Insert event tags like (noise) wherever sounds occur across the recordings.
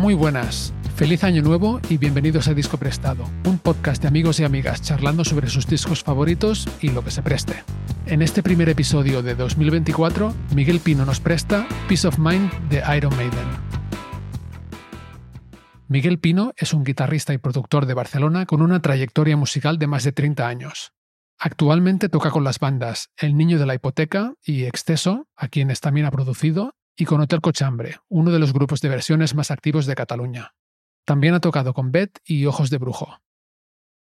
Muy buenas, feliz año nuevo y bienvenidos a Disco Prestado, un podcast de amigos y amigas charlando sobre sus discos favoritos y lo que se preste. En este primer episodio de 2024, Miguel Pino nos presta Peace of Mind de Iron Maiden. Miguel Pino es un guitarrista y productor de Barcelona con una trayectoria musical de más de 30 años. Actualmente toca con las bandas El Niño de la Hipoteca y Exceso, a quienes también ha producido, y con Hotel Cochambre, uno de los grupos de versiones más activos de Cataluña. También ha tocado con Bet y Ojos de Brujo.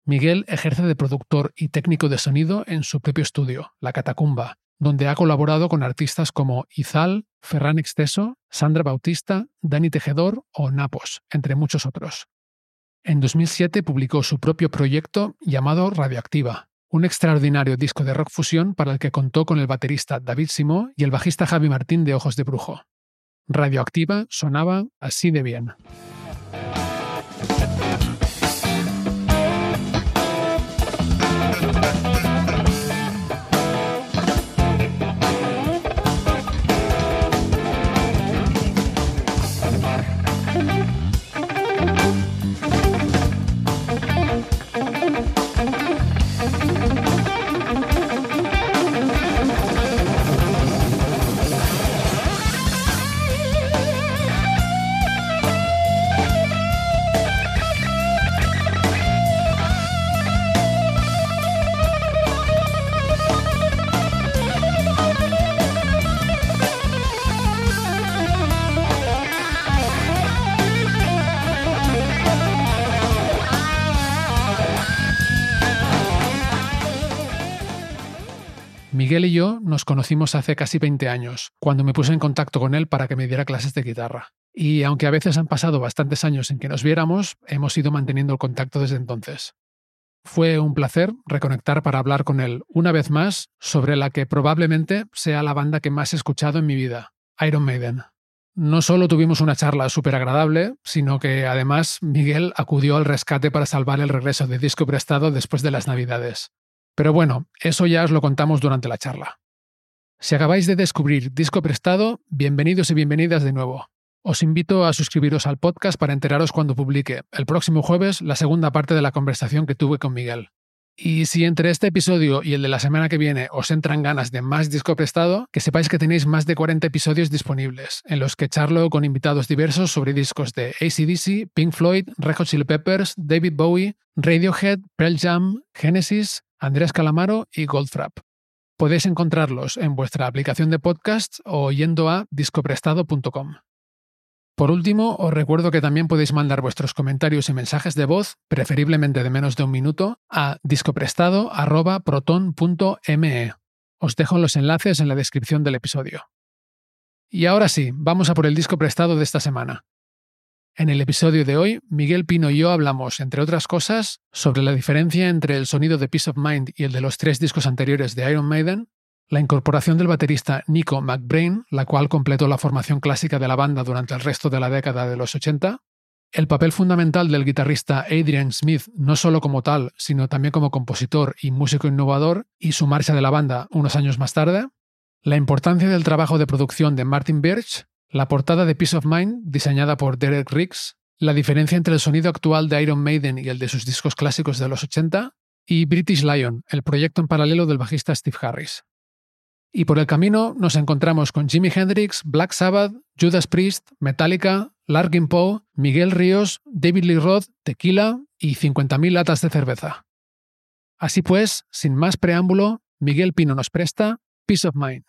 Miguel ejerce de productor y técnico de sonido en su propio estudio, La Catacumba, donde ha colaborado con artistas como Izal, Ferran Exceso, Sandra Bautista, Dani Tejedor o Napos, entre muchos otros. En 2007 publicó su propio proyecto llamado Radioactiva, un extraordinario disco de rock fusión para el que contó con el baterista David Simó y el bajista Javi Martín de Ojos de Brujo. Radioactiva sonaba así de bien. Nos conocimos hace casi 20 años, cuando me puse en contacto con él para que me diera clases de guitarra. Y aunque a veces han pasado bastantes años en que nos viéramos, hemos ido manteniendo el contacto desde entonces. Fue un placer reconectar para hablar con él una vez más sobre la que probablemente sea la banda que más he escuchado en mi vida, Iron Maiden. No solo tuvimos una charla súper agradable, sino que además Miguel acudió al rescate para salvar el regreso de disco prestado después de las Navidades. Pero bueno, eso ya os lo contamos durante la charla. Si acabáis de descubrir Disco Prestado, bienvenidos y bienvenidas de nuevo. Os invito a suscribiros al podcast para enteraros cuando publique el próximo jueves la segunda parte de la conversación que tuve con Miguel. Y si entre este episodio y el de la semana que viene os entran ganas de más disco prestado, que sepáis que tenéis más de 40 episodios disponibles, en los que charlo con invitados diversos sobre discos de ACDC, Pink Floyd, Red Chili Peppers, David Bowie, Radiohead, Pearl Jam, Genesis, Andrés Calamaro y Goldfrapp. Podéis encontrarlos en vuestra aplicación de podcast o yendo a discoprestado.com. Por último, os recuerdo que también podéis mandar vuestros comentarios y mensajes de voz, preferiblemente de menos de un minuto, a discoprestado.proton.me. Os dejo los enlaces en la descripción del episodio. Y ahora sí, vamos a por el disco prestado de esta semana. En el episodio de hoy, Miguel Pino y yo hablamos, entre otras cosas, sobre la diferencia entre el sonido de Peace of Mind y el de los tres discos anteriores de Iron Maiden, la incorporación del baterista Nico McBrain, la cual completó la formación clásica de la banda durante el resto de la década de los 80, el papel fundamental del guitarrista Adrian Smith, no solo como tal, sino también como compositor y músico innovador, y su marcha de la banda unos años más tarde, la importancia del trabajo de producción de Martin Birch, la portada de Peace of Mind, diseñada por Derek Riggs, la diferencia entre el sonido actual de Iron Maiden y el de sus discos clásicos de los 80, y British Lion, el proyecto en paralelo del bajista Steve Harris. Y por el camino nos encontramos con Jimi Hendrix, Black Sabbath, Judas Priest, Metallica, Larkin Poe, Miguel Ríos, David Lee Roth, Tequila y 50.000 latas de cerveza. Así pues, sin más preámbulo, Miguel Pino nos presta Peace of Mind.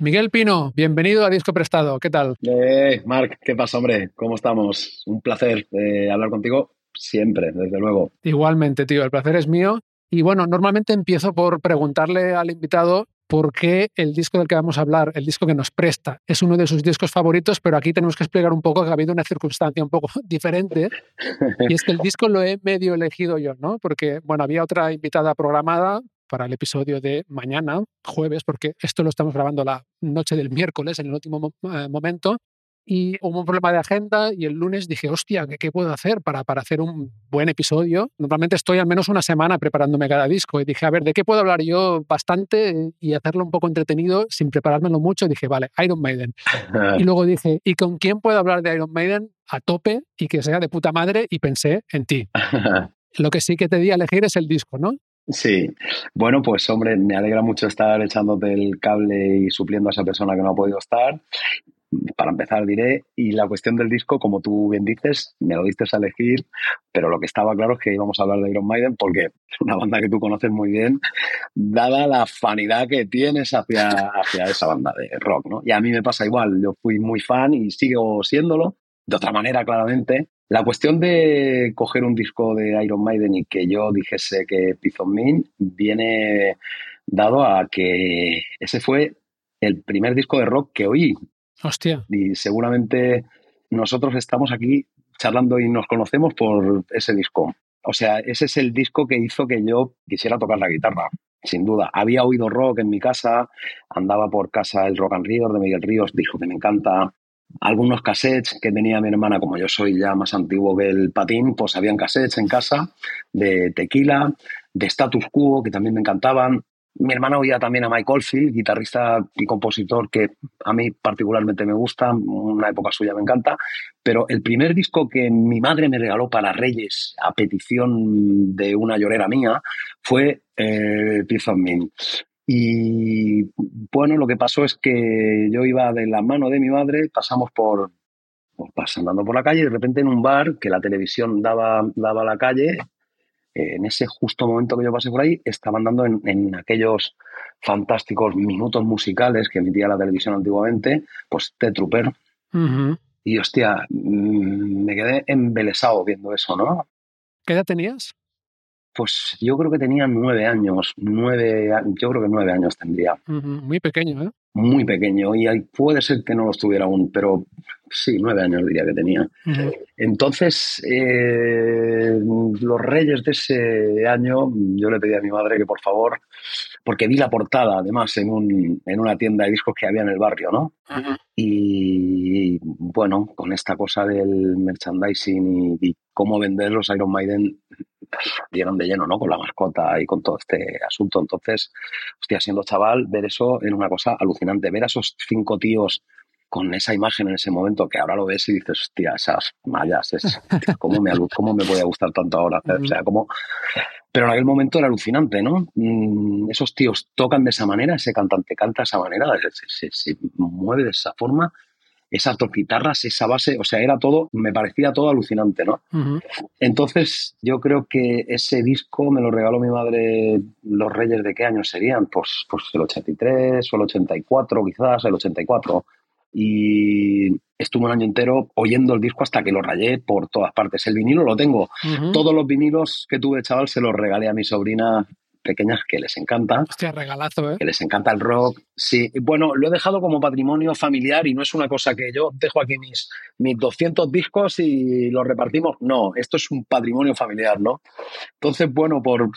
Miguel Pino, bienvenido a Disco Prestado. ¿Qué tal? Eh, Marc, ¿qué pasa, hombre? ¿Cómo estamos? Un placer eh, hablar contigo siempre, desde luego. Igualmente, tío, el placer es mío. Y bueno, normalmente empiezo por preguntarle al invitado por qué el disco del que vamos a hablar, el disco que nos presta, es uno de sus discos favoritos, pero aquí tenemos que explicar un poco que ha habido una circunstancia un poco (laughs) diferente. Y es que el disco lo he medio elegido yo, ¿no? Porque, bueno, había otra invitada programada para el episodio de mañana, jueves, porque esto lo estamos grabando la noche del miércoles, en el último eh, momento, y hubo un problema de agenda y el lunes dije, hostia, ¿qué, puedo hacer para, para hacer un buen episodio? Normalmente estoy al menos una semana preparándome cada disco y dije, a ver, ¿de qué puedo hablar yo bastante y hacerlo un poco entretenido sin preparármelo mucho? Y dije, vale, Iron Maiden. y (laughs) luego dije, ¿y con quién puedo hablar de Iron Maiden a tope y que sea de puta madre? Y pensé en ti. (laughs) Lo que sí que te di a elegir es el disco, ¿no? Sí, bueno, pues hombre, me alegra mucho estar echándote el cable y supliendo a esa persona que no ha podido estar. Para empezar, diré, y la cuestión del disco, como tú bien dices, me lo diste a elegir, pero lo que estaba claro es que íbamos a hablar de Iron Maiden porque es una banda que tú conoces muy bien, dada la fanidad que tienes hacia, hacia esa banda de rock, ¿no? Y a mí me pasa igual, yo fui muy fan y sigo siéndolo, de otra manera, claramente, la cuestión de coger un disco de Iron Maiden y que yo dijese que Piece of viene dado a que ese fue el primer disco de rock que oí. Hostia. Y seguramente nosotros estamos aquí charlando y nos conocemos por ese disco. O sea, ese es el disco que hizo que yo quisiera tocar la guitarra, sin duda. Había oído rock en mi casa, andaba por casa el Rock and Ríos de Miguel Ríos, dijo que me encanta algunos cassettes que tenía mi hermana, como yo soy ya más antiguo que el patín, pues habían cassettes en casa de tequila, de status quo, que también me encantaban. Mi hermana oía también a Mike Oldfield, guitarrista y compositor que a mí particularmente me gusta, una época suya me encanta, pero el primer disco que mi madre me regaló para Reyes a petición de una llorera mía fue eh, of y bueno, lo que pasó es que yo iba de la mano de mi madre, pasamos por, pues, pasando por la calle y de repente en un bar que la televisión daba, daba a la calle, en ese justo momento que yo pasé por ahí, estaban dando en, aquellos fantásticos minutos musicales que emitía la televisión antiguamente, pues The Trooper. Y hostia, mm, me quedé embelesado viendo eso, ¿no? ¿Qué edad tenías? Pues yo creo que tenía nueve años, nueve, yo creo que nueve años tendría. Muy pequeño, ¿eh? Muy pequeño, y puede ser que no lo estuviera aún, pero sí, nueve años diría que tenía. Entonces, eh, los reyes de ese año, yo le pedí a mi madre que por favor, porque vi la portada además en, un, en una tienda de discos que había en el barrio, ¿no? Y bueno, con esta cosa del merchandising y, y cómo vender los Iron Maiden, dieron de lleno, ¿no? Con la mascota y con todo este asunto. Entonces, hostia, siendo chaval, ver eso era una cosa alucinante. Ver a esos cinco tíos con esa imagen en ese momento que ahora lo ves y dices, hostia, esas mallas, es, ¿cómo, me, ¿cómo me puede gustar tanto ahora? O sea, como... Pero en aquel momento era alucinante, ¿no? Mm, esos tíos tocan de esa manera, ese cantante canta de esa manera, se mueve de esa forma esas dos guitarras, esa base, o sea, era todo, me parecía todo alucinante, ¿no? Entonces, yo creo que ese disco me lo regaló mi madre, los Reyes de qué año serían, pues, pues el 83 o el 84, quizás el 84. Y estuve un año entero oyendo el disco hasta que lo rayé por todas partes. El vinilo lo tengo. Todos los vinilos que tuve, chaval, se los regalé a mi sobrina pequeñas que les encanta. Hostia, regalazo, ¿eh? Que les encanta el rock. Sí, bueno, lo he dejado como patrimonio familiar y no es una cosa que yo dejo aquí mis, mis 200 discos y los repartimos. No, esto es un patrimonio familiar, ¿no? Entonces, bueno, por,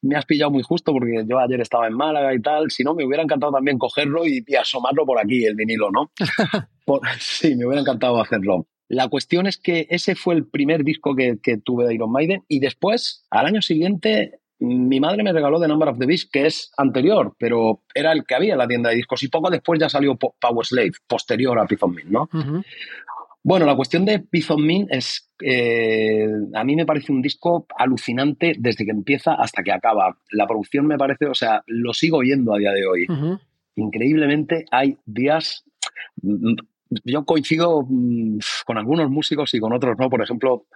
me has pillado muy justo porque yo ayer estaba en Málaga y tal. Si no, me hubiera encantado también cogerlo y, asomarlo por aquí, el vinilo, ¿no? (laughs) sí, me hubiera encantado hacerlo. La cuestión es que ese fue el primer disco que, que, tuve de Iron Maiden y después, al año siguiente, mi madre me regaló The Number of the Beast, que es anterior, pero era el que había en la tienda de discos. Y poco después ya salió Power Slave, posterior a Piece of ¿no? Bueno, la cuestión de Piece of es. Eh, a mí me parece un disco alucinante desde que empieza hasta que acaba. La producción me parece, o sea, lo sigo oyendo a día de hoy. Increíblemente, hay días yo coincido mm, con algunos músicos y con otros no. Por ejemplo,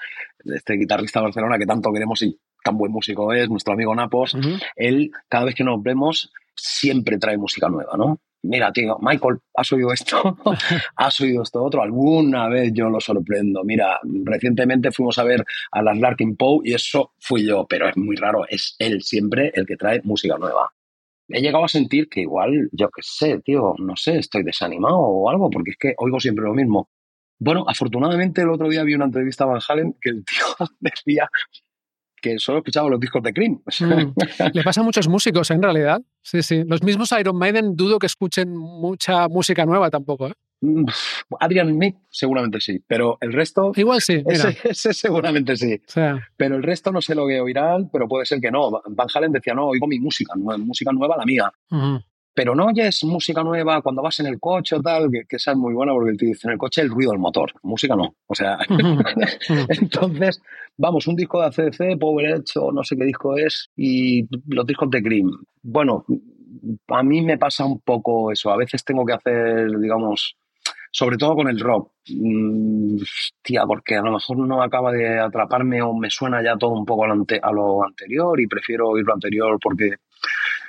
este guitarrista de Barcelona que tanto queremos y tan buen músico es, nuestro amigo Napos, él, cada vez que nos vemos, siempre trae música nueva, ¿no? mira, tío, Michael, ¿has oído esto? (laughs) ¿Has oído esto otro? Alguna vez yo lo sorprendo. Mira, recientemente fuimos a ver a las Larkin Poe y eso fui yo, pero es muy raro, es él siempre el que trae música nueva. He llegado a sentir que igual, yo qué sé, tío, no sé, estoy desanimado o algo, porque es que oigo siempre lo mismo. Bueno, afortunadamente el otro día vi una entrevista a Van Halen que el tío (laughs) decía que solo escuchaba los discos de Cream. Mm. (laughs) Le pasa a muchos músicos, ¿eh? en realidad. Sí, sí. Los mismos Iron Maiden dudo que escuchen mucha música nueva tampoco. ¿eh? Mm, Adrian Smith seguramente sí, pero el resto... Igual sí, Ese, (laughs) seguramente sí. Pero el resto no sé lo que oirán, pero puede ser que no. Van Halen decía, no, oigo mi música, música nueva la mía pero no oyes música nueva cuando vas en el coche o tal, que, esa es muy buena porque te dice en el coche el ruido del motor, música no. O sea, (laughs) entonces, vamos, un disco de ACDC, Power Edge o no sé qué disco es, y los discos de Cream. Bueno, a mí me pasa un poco eso. A veces tengo que hacer, digamos, sobre todo con el rock. Mm, tía, porque a lo mejor no acaba de atraparme o me suena ya todo un poco a lo, a lo anterior y prefiero oír lo anterior porque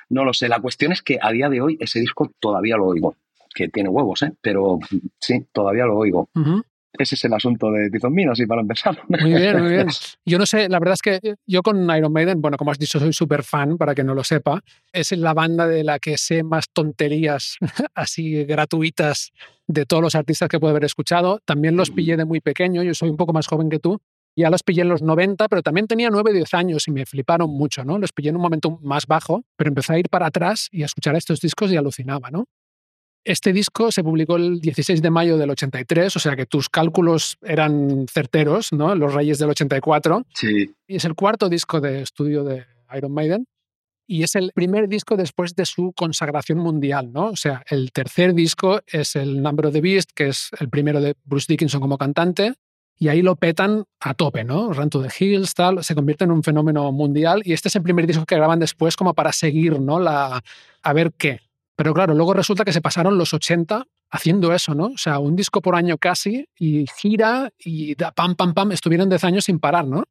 no lo sé. La cuestión es que a día de hoy ese disco todavía lo oigo. Que tiene huevos, ¿eh? Pero sí, todavía lo oigo. Ese es el asunto de Tizon así para empezar. Muy bien, muy bien. (laughs) Yo no sé, la verdad es que yo con Iron Maiden, bueno, como has dicho, soy súper fan, para que no lo sepa. Es la banda de la que sé más tonterías (laughs) así gratuitas de todos los artistas que puedo haber escuchado. También los pillé de muy pequeño, yo soy un poco más joven que tú. Ya los pillé en los 90, pero también tenía 9, 10 años y me fliparon mucho, ¿no? Los pillé en un momento más bajo, pero empecé a ir para atrás y a escuchar estos discos y alucinaba, ¿no? Este disco se publicó el 16 de mayo del 83, o sea que tus cálculos eran certeros, ¿no? Los Reyes del 84. Sí. Y es el cuarto disco de estudio de Iron Maiden y es el primer disco después de su consagración mundial, ¿no? O sea, el tercer disco es el Number of the Beast, que es el primero de Bruce Dickinson como cantante, y ahí lo petan a tope, ¿no? Run to the Hills, tal, se convierte en un fenómeno mundial y este es el primer disco que graban después como para seguir, ¿no? La, a ver qué. Pero claro, luego resulta que se pasaron los 80 haciendo eso, ¿no? O sea, un disco por año casi y gira y da pam, pam, pam, estuvieron 10 años sin parar, ¿no?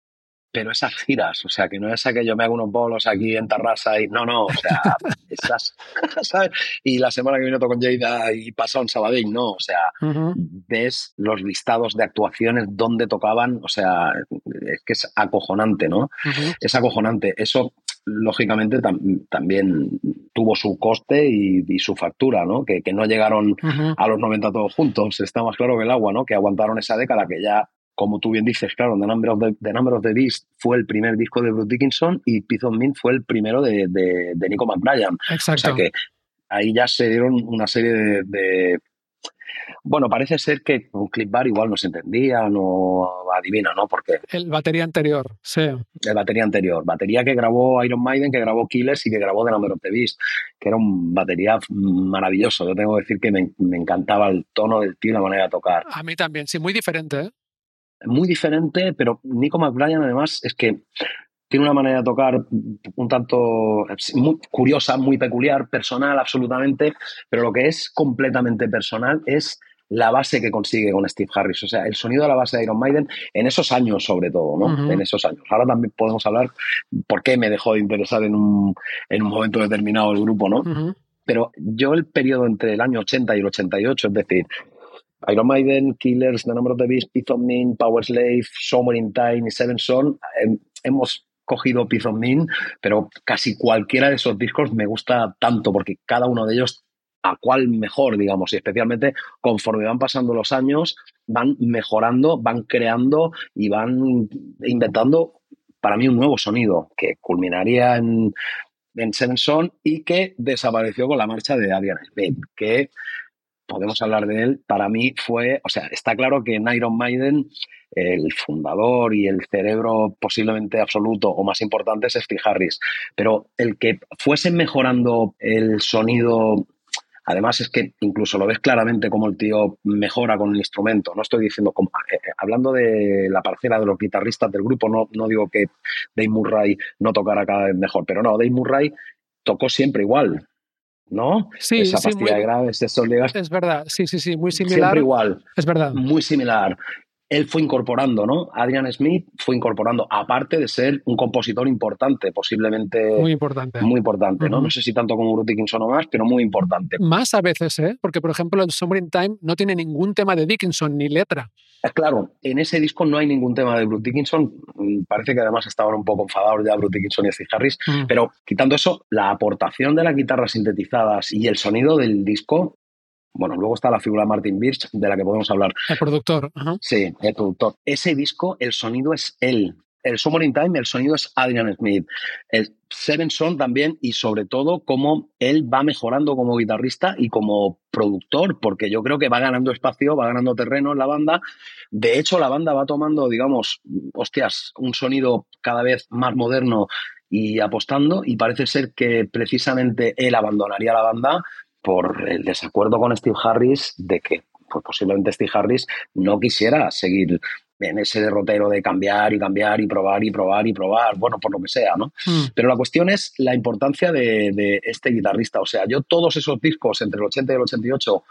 pero esas giras, o sea, que no es a que yo me hago unos bolos aquí en Tarrasa y no, no, o sea, (laughs) esas, (laughs) ¿sabes? Y la semana que viene toco con Jada y pasa un Sabadell, no, o sea, ves los listados de actuaciones donde tocaban, o sea, es que es acojonante, ¿no? Es acojonante. Eso, lógicamente, también tuvo su coste y, su factura, ¿no? Que, que no llegaron a los 90 todos juntos, está más claro que el agua, ¿no? Que aguantaron esa década que ya como tú bien dices, claro, The Number of the, Number of the Beast fue el primer disco de Bruce Dickinson y Piece of Mint fue el primero de, de, Nico McBrien. Exacto. O sea que ahí ya se dieron una serie de, bueno, parece ser que con Clip Bar igual no se entendía, no adivina, ¿no? Porque el batería anterior, sí. El batería anterior, batería que grabó Iron Maiden, que grabó Killers y que grabó The Number of the Beast, que era un batería maravilloso. Yo tengo que decir que me, me encantaba el tono del tío y la manera de tocar. A mí también, sí, muy diferente. ¿eh? muy diferente, pero Nico McBrien además es que tiene una manera de tocar un tanto muy curiosa, muy peculiar, personal absolutamente, pero lo que es completamente personal es la base que consigue con Steve Harris, o sea, el sonido de la base de Iron Maiden en esos años sobre todo, ¿no? En esos años. Ahora también podemos hablar por qué me dejó de interesar en un, en un momento determinado el grupo, ¿no? Pero yo el periodo entre el año 80 y el 88, es decir, Iron Maiden, Killers, The Number of the Beast, Piece of Min, Power Slave, Summer in Time y Seven Son, em, hemos cogido Piece of Min, pero casi cualquiera de esos discos me gusta tanto porque cada uno de ellos a cuál mejor, digamos, y especialmente conforme van pasando los años, van mejorando, van creando y van inventando para mí un nuevo sonido que culminaría en, en Seven Son y que desapareció con la marcha de Adrian Smith, podemos hablar de él, para mí fue, o sea, está claro que en Iron Maiden el fundador y el cerebro posiblemente absoluto o más importante es Steve Harris, pero el que fuese mejorando el sonido Además es que incluso lo ves claramente como el tío mejora con el instrumento. No estoy diciendo, como, eh, eh, hablando de la parcela de los guitarristas del grupo, no, no digo que Dave Murray no tocara cada vez mejor, pero no, Dave Murray tocó siempre igual. ¿No? Sí, Esa pastilla de graves, Es verdad, sí, sí, sí, muy similar. Siempre igual. Es verdad. Muy similar. Él fue incorporando, ¿no? Adrian Smith fue incorporando, aparte de ser un compositor importante, posiblemente. Muy importante. Muy importante, ¿no? No sé si tanto como Bruce Dickinson o más, pero muy importante. Más a veces, ¿eh? Porque, por ejemplo, el Summer in Time no tiene ningún tema de Dickinson ni letra. Eh, claro, en ese disco no hay ningún tema de Bruce Dickinson. Mm, parece que además estaban un poco enfadados ya Bruce Dickinson y Steve Harris. Mm. Pero quitando eso, la aportación de las guitarras sintetizadas y el sonido del disco bueno, luego está la figura de Martin Birch, de la que podemos hablar. El productor. Sí, el productor. Ese disco, el sonido es él. El Summer in Time, el sonido es Adrian Smith. El Seven Son también, y sobre todo cómo él va mejorando como guitarrista y como productor, porque yo creo que va ganando espacio, va ganando terreno en la banda. De hecho, la banda va tomando, digamos, hostias, un sonido cada vez más moderno y apostando, y parece ser que precisamente él abandonaría la banda por el desacuerdo con Steve Harris de que pues posiblemente Steve Harris no quisiera seguir en ese derrotero de cambiar y cambiar y probar y probar y probar, bueno, por lo que sea, ¿no? Hmm. Pero la cuestión es la importancia de, de, este guitarrista. O sea, yo todos esos discos entre el 80 y el 88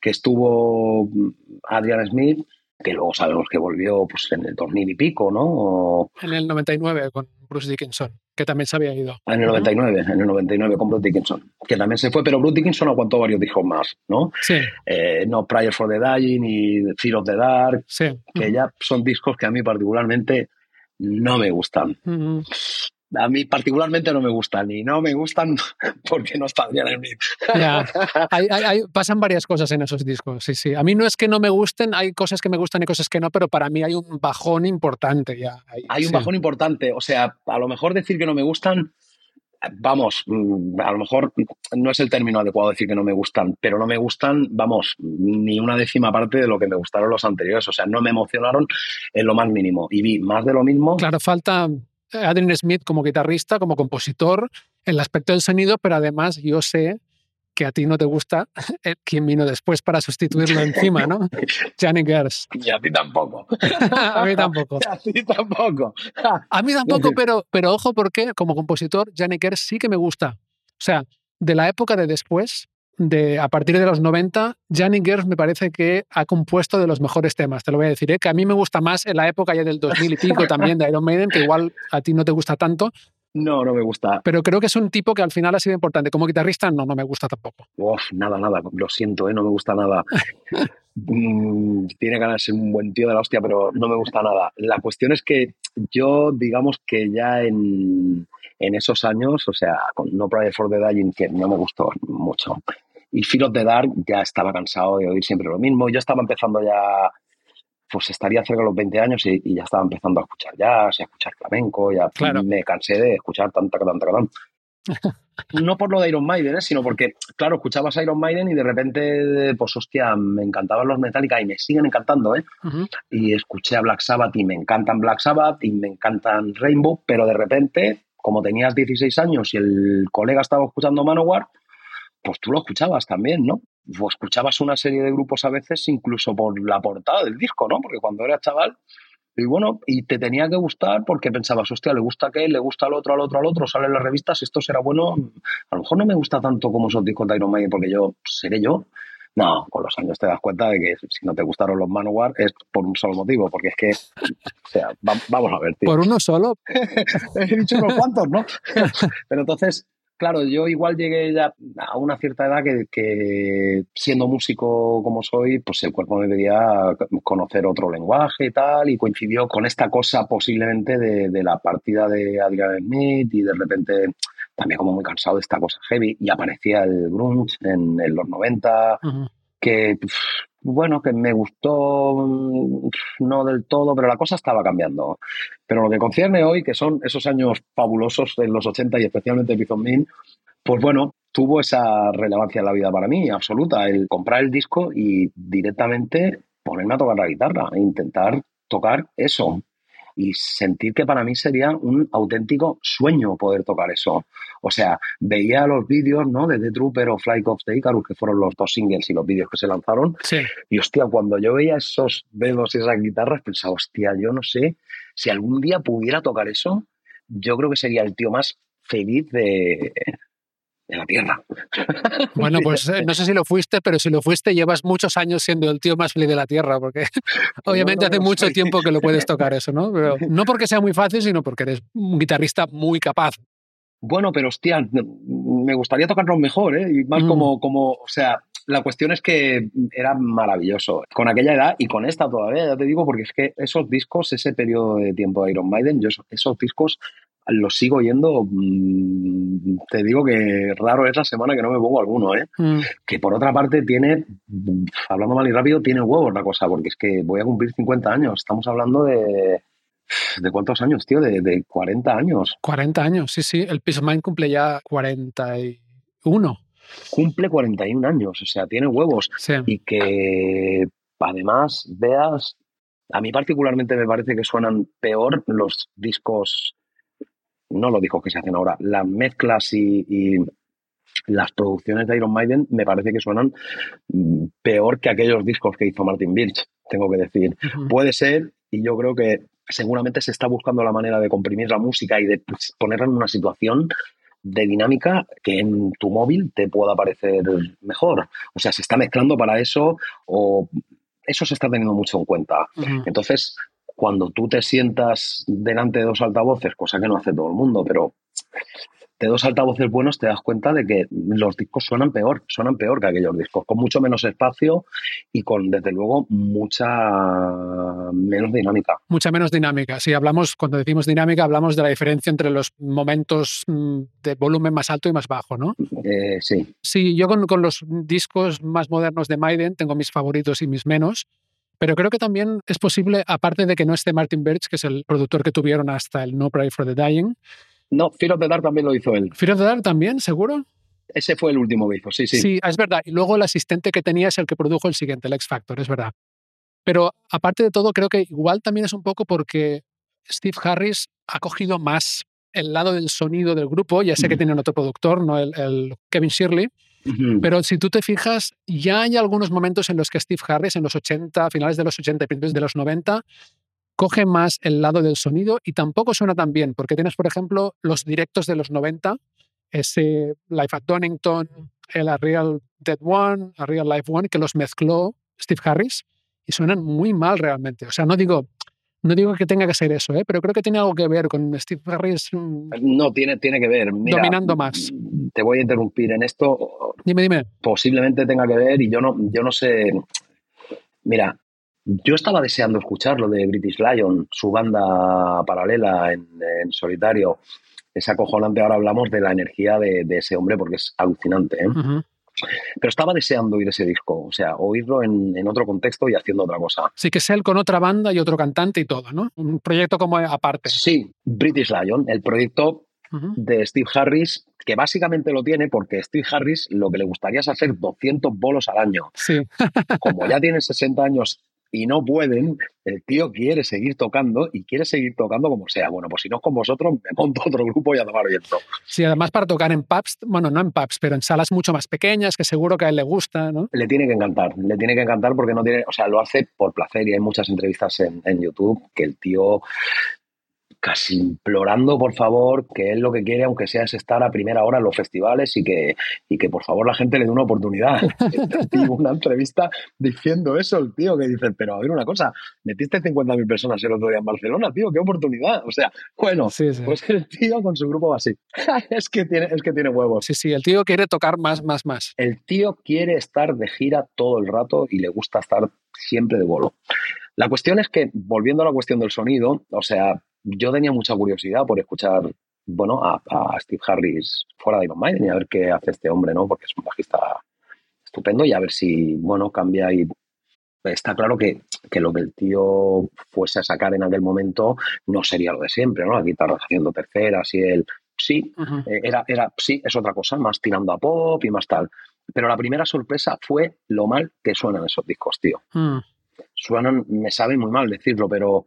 que estuvo Adrian Smith, que luego sabemos que volvió pues, en el 2000 y pico, ¿no? En el 99 con Bruce Dickinson, que también se había ido. En el 99, en el 99 con Bruce Dickinson, que también se fue, pero Bruce Dickinson aguantó varios discos más, ¿no? Sí. Eh, no Prior for the Dying y Fear of the Dark, sí. que ya son discos que a mí particularmente no me gustan a mí particularmente no me gustan y no me gustan (laughs) porque no está bien en mí. Ya. (laughs) pasan varias cosas en esos discos, sí, sí. A mí no es que no me gusten, hay cosas que me gustan y cosas que no, pero para mí hay un bajón importante ya. hay un bajón importante, o sea, a lo mejor decir que no me gustan, vamos, mm, a lo mejor no es el término adecuado decir que no me gustan, pero no me gustan, vamos, ni una décima parte de lo que me gustaron los anteriores, o sea, no me emocionaron en lo más mínimo y vi más de lo mismo. Claro, falta Adrian Smith como guitarrista, como compositor, en el aspecto del sonido, pero además yo sé que a ti no te gusta (laughs) quien vino después para sustituirlo encima, ¿no? (laughs) Johnny Gers. Y a ti tampoco. (laughs) a mí tampoco. A ti tampoco. a mí tampoco, pero, pero ojo porque como compositor, Johnny Gers sí que me gusta. O sea, de la época de después, de, a partir de los 90, Janny Gers me parece que ha compuesto de los mejores temas, te lo voy a decir, ¿eh? que a mí me gusta más en la época ya del 2000 y pico también de Iron Maiden, que igual a ti no te gusta tanto. No, no me gusta. Pero creo que es un tipo que al final ha sido importante. Como guitarrista, no, no me gusta tampoco. Uf, nada, nada, lo siento, ¿eh? no me gusta nada. (laughs) Mm, tiene ganas de ser un buen tío de la hostia, pero no me gusta nada. La cuestión es que yo, digamos que ya en, en esos años, o sea, con No Pride for the Dying, que no me gustó mucho, y Fear of the Dark ya estaba cansado de oír siempre lo mismo. Yo estaba empezando ya, pues estaría cerca de los 20 años y, ya estaba empezando a escuchar jazz, a escuchar flamenco, ya me cansé de escuchar tanta, tanta, tanta. (laughs) no por lo de Iron Maiden, ¿eh? sino porque, claro, escuchabas Iron Maiden y de repente, pues hostia, me encantaban los Metallica y me siguen encantando, ¿eh? Y escuché a Black Sabbath y me encantan Black Sabbath y me encantan Rainbow, pero de repente, como tenías 16 años y el colega estaba escuchando Manowar, pues tú lo escuchabas también, ¿no? O escuchabas una serie de grupos a veces incluso por la portada del disco, ¿no? Porque cuando eras chaval, y bueno, y te tenía que gustar porque pensabas, hostia, le gusta aquel, le gusta al otro, al otro, al otro, sale en las revistas, esto será bueno. A lo mejor no me gusta tanto como esos discos de Iron Maiden porque yo seré yo. No, con los años te das cuenta de que si no te gustaron los Manowar es por un solo motivo, porque es que, o sea, vamos a ver, tío. ¿Por uno solo? (laughs) He dicho unos cuantos, ¿no? (laughs) Pero entonces, claro, yo igual llegué ya a una cierta edad que, siendo músico como soy, pues el cuerpo me pedía conocer otro lenguaje y tal, y coincidió con esta cosa posiblemente de, la partida de Adrian Smith y de repente también como muy cansado de esta cosa heavy y aparecía el grunge en, los 90, que bueno, que me gustó mm, no del todo, pero la cosa estaba cambiando. Pero lo que concierne hoy, que son esos años fabulosos en los 80 y especialmente Bison Min, pues bueno, tuvo esa relevancia en la vida para mí, absoluta, el comprar el disco y directamente ponerme a tocar la guitarra e intentar tocar eso y sentir que para mí sería un auténtico sueño poder tocar eso. O sea, veía los vídeos, ¿no? De The Trooper o Flight of the Icarus, que fueron los dos singles y los vídeos que se lanzaron. Sí. Y hostia, cuando yo veía esos dedos y esas guitarras, pensaba, hostia, yo no sé, si algún día pudiera tocar eso, yo creo que sería el tío más feliz de, de la Tierra. (laughs) Bueno, pues eh, no sé si lo fuiste, pero si lo fuiste, llevas muchos años siendo el tío más feliz de la Tierra, porque (laughs) (laughs) obviamente hace mucho tiempo que lo puedes tocar eso, ¿no? no porque sea muy fácil, sino porque eres un guitarrista muy capaz. Bueno, pero hostia, me gustaría tocarlo mejor, ¿eh? Y más mm. como, como, o sea, la cuestión es que era maravilloso. Con aquella edad y con esta todavía, ya te digo, porque es que esos discos, ese periodo de tiempo de Iron Maiden, yo esos discos los sigo yendo. Mm, te digo que raro es la semana que no me pongo alguno, ¿eh? Mm. Que por otra parte tiene, hablando mal y rápido, tiene huevos la cosa, porque es que voy a cumplir 50 años. Estamos hablando de. ¿De cuántos años, tío? De, de 40 años. 40 años, sí, sí. El Peace of Mind cumple ya 41. Cumple 41 años, o sea, tiene huevos. Y que además veas, a mí particularmente me parece que suenan peor los discos no los discos que se hacen ahora, las mezclas y, las producciones de Iron Maiden me parece que suenan mm, peor que aquellos discos que hizo Martin Birch, tengo que decir. Puede ser, y yo creo que seguramente se está buscando la manera de comprimir la música y de ponerla en una situación de dinámica que en tu móvil te pueda parecer mejor. O sea, se está mezclando para eso o eso se está teniendo mucho en cuenta. Entonces, cuando tú te sientas delante de dos altavoces, cosa que no hace todo el mundo, pero de dos altavoces buenos te das cuenta de que los discos suenan peor, suenan peor que aquellos discos, con mucho menos espacio y con, desde luego, mucha menos dinámica. Mucha menos dinámica. Si hablamos, cuando decimos dinámica, hablamos de la diferencia entre los momentos mm, de volumen más alto y más bajo, ¿no? Eh, sí. Sí, yo con, con los discos más modernos de Maiden tengo mis favoritos y mis menos. Pero creo que también es posible, aparte de que no esté Martin Birch, que es el productor que tuvieron hasta el No Pray for the Dying. No, Fear of the Dark también lo hizo él. ¿Fear of the Dark también, seguro? Ese fue el último que hizo, sí, sí. Sí, es verdad. Y luego el asistente que tenía es el que produjo el siguiente, el X Factor, es verdad. Pero aparte de todo, creo que igual también es un poco porque Steve Harris ha cogido más el lado del sonido del grupo. Ya sé que tienen otro productor, ¿no? el, el Kevin Shirley pero si tú te fijas, ya hay algunos momentos en los que Steve Harris, en los 80, finales de los 80 y principios de los 90, coge más el lado del sonido y tampoco suena tan bien, porque tienes, por ejemplo, los directos de los 90, ese Life at Donington, el A Real Dead One, A Real Life One, que los mezcló Steve Harris y suenan muy mal realmente. O sea, no digo, no digo que tenga que ser eso, ¿eh? pero creo que tiene algo que ver con Steve Harris. Mm, no, tiene, tiene que ver. dominando más. Te voy a interrumpir en esto. Dime, dime. Posiblemente tenga que ver y yo no, yo no sé. Mira, yo estaba deseando escuchar lo de British Lion, su banda paralela en, solitario. Es acojonante. Ahora hablamos de la energía de, ese hombre porque es alucinante. ¿eh? Pero estaba deseando oír ese disco, o sea, oírlo en, otro contexto y haciendo otra cosa. Sí, que es él con otra banda y otro cantante y todo, ¿no? Un proyecto como aparte. Sí, British Lion, el proyecto de Steve Harris, que básicamente lo tiene porque Steve Harris lo que le gustaría es hacer 200 bolos al año. Sí. Como ya tiene 60 años y no pueden, el tío quiere seguir tocando y quiere seguir tocando como sea. Bueno, pues si no es con vosotros, me monto otro grupo y a tomar viento. Sí, además para tocar en pubs, bueno, no en pubs, pero en salas mucho más pequeñas, que seguro que a él le gusta, ¿no? Le tiene que encantar, le tiene que encantar porque no tiene, o sea, lo hace por placer y hay muchas entrevistas en, en YouTube que el tío casi implorando, por favor, que él lo que quiere, aunque sea, es estar a primera hora en los festivales y que, y que por favor la gente le dé una oportunidad. (laughs) (laughs) una entrevista diciendo eso, el tío, que dice, pero a ver una cosa, metiste 50.000 personas el otro día en Barcelona, tío, qué oportunidad. O sea, bueno, pues el tío con su grupo va así. (laughs) es, que tiene, es que tiene huevos. Sí, sí, el tío quiere tocar más, más, más. El tío quiere estar de gira todo el rato y le gusta estar siempre de bolo. La cuestión es que, volviendo a la cuestión del sonido, o sea, yo tenía mucha curiosidad por escuchar, bueno, a, Steve Harris fuera de Iron Maiden y a ver qué hace este hombre, ¿no? Porque es un bajista estupendo y a ver si, bueno, cambia y está claro que, lo que el tío fuese a sacar en aquel momento no sería lo de siempre, ¿no? La guitarra haciendo terceras y él, sí, eh, era, era, sí, es otra cosa, más tirando a pop y más tal. Pero la primera sorpresa fue lo mal que suenan esos discos, tío. Mm. Suenan, me sabe muy mal decirlo, pero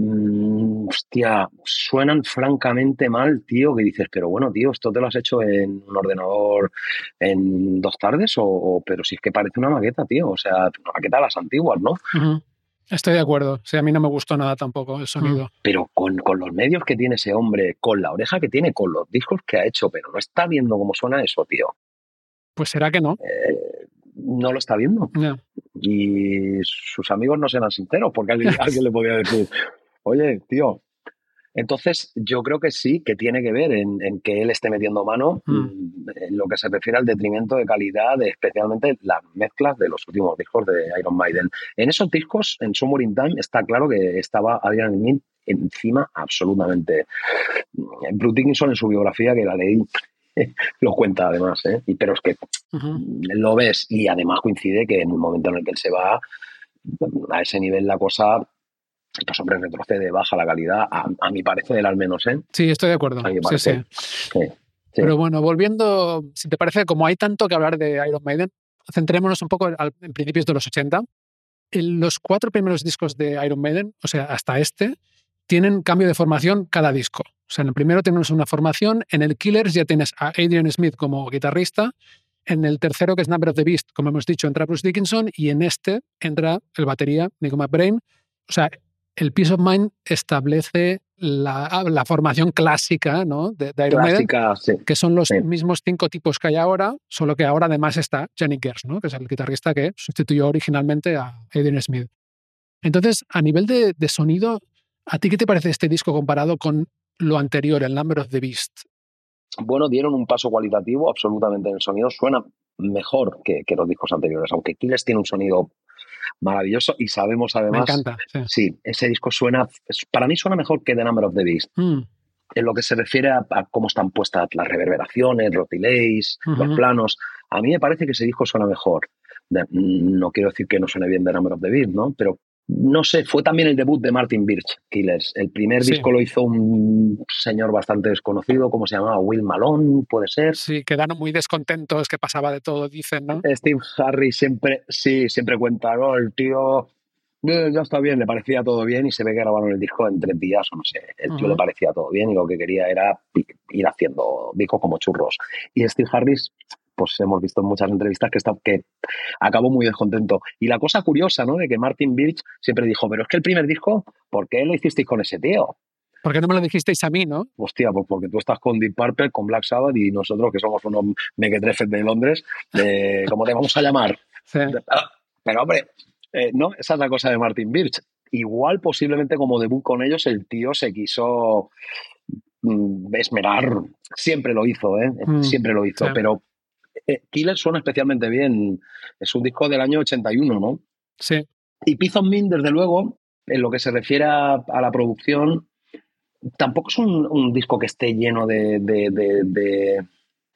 Mm, hostia, suenan francamente mal, tío, que dices, pero bueno, tío, esto te lo has hecho en un ordenador en dos tardes, o, pero si es que parece una maqueta, tío, o sea, una maqueta de las antiguas, ¿no? Estoy de acuerdo. Sí, a mí no me gustó nada tampoco el sonido. Mm. Pero con, los medios que tiene ese hombre, con la oreja que tiene, con los discos que ha hecho, pero no está viendo cómo suena eso, tío. Pues será que no. Eh, no lo está viendo. Y sus amigos no serán sinceros, porque alguien, (laughs) alguien le podía decir, oye, tío, entonces, yo creo que sí, que tiene que ver en, que él esté metiendo mano mm. Mm, en lo que se refiere al detrimento de calidad, especialmente las mezclas de los últimos discos de Iron Maiden. En esos discos, en Summer in Time, está claro que estaba Adrian Smith encima absolutamente. Bruce Dickinson en su biografía, que la leí, (laughs) lo cuenta además, ¿eh? pero es que lo ves y además coincide que en el momento en el que él se va, a ese nivel la cosa pues hombre, retrocede, baja la calidad, a, mi parecer al menos, ¿eh? Sí, estoy de acuerdo. Sí, sí. Pero bueno, volviendo, si te parece, como hay tanto que hablar de Iron Maiden, centrémonos un poco en principios de los 80. En los cuatro primeros discos de Iron Maiden, o sea, hasta este, tienen cambio de formación cada disco. O sea, en el primero tenemos una formación, en el Killers ya tienes a Adrian Smith como guitarrista, en el tercero, que es Number of the Beast, como hemos dicho, entra Bruce Dickinson y en este entra el batería Nico McBrain. O sea, el Peace of Mind establece la, ah, formación clásica ¿no? de, Iron Maiden, que son los mismos cinco tipos que hay ahora, solo que ahora además está Jenny Gers, ¿no? que es el guitarrista que sustituyó originalmente a Adrian Smith. Entonces, a nivel de, sonido, ¿a ti qué te parece este disco comparado con lo anterior, el Number of the Beast? Bueno, dieron un paso cualitativo absolutamente en el sonido. Suena mejor que, que los discos anteriores, aunque Killers tiene un sonido maravilloso y sabemos además... Me encanta. Sí. ese disco suena, para mí suena mejor que The Number of the Beast. Mm. En lo que se refiere a, cómo están puestas las reverberaciones, los delays, los planos, a mí me parece que ese disco suena mejor. no quiero decir que no suene bien The Number of the Beast, ¿no? Pero no sé, fue también el debut de Martin Birch, Killers. El primer disco lo hizo un señor bastante desconocido, ¿cómo se llamaba? Will Malone, puede ser. Sí, quedaron muy descontentos, que pasaba de todo, dicen, ¿no? Steve Harris siempre, sí, siempre cuenta, ¿no? El tío eh, ya está bien, le parecía todo bien y se ve que grabaron el disco en tres días o no sé. El tío le parecía todo bien y lo que quería era ir haciendo discos como churros. Y Steve Harris pues hemos visto en muchas entrevistas que, está, que acabó muy descontento. Y la cosa curiosa, ¿no? De que Martin Birch siempre dijo, pero es que el primer disco, ¿por qué lo hicisteis con ese tío? ¿Por qué no me lo dijisteis a mí, no? Hostia, pues porque tú estás con Deep Purple, con Black Sabbath y nosotros que somos unos mequetrefes de Londres, de, (laughs) ¿cómo te vamos a llamar? Sí. Pero hombre, eh, no, esa es la cosa de Martin Birch. Igual posiblemente como debut con ellos el tío se quiso mm, esmerar, siempre lo hizo, ¿eh? Mm, siempre lo hizo, pero Killer suena especialmente bien. Es un disco del año 81, ¿no? Sí. Y of Min, desde luego, en lo que se refiere a, la producción, tampoco es un, disco que esté lleno de, de,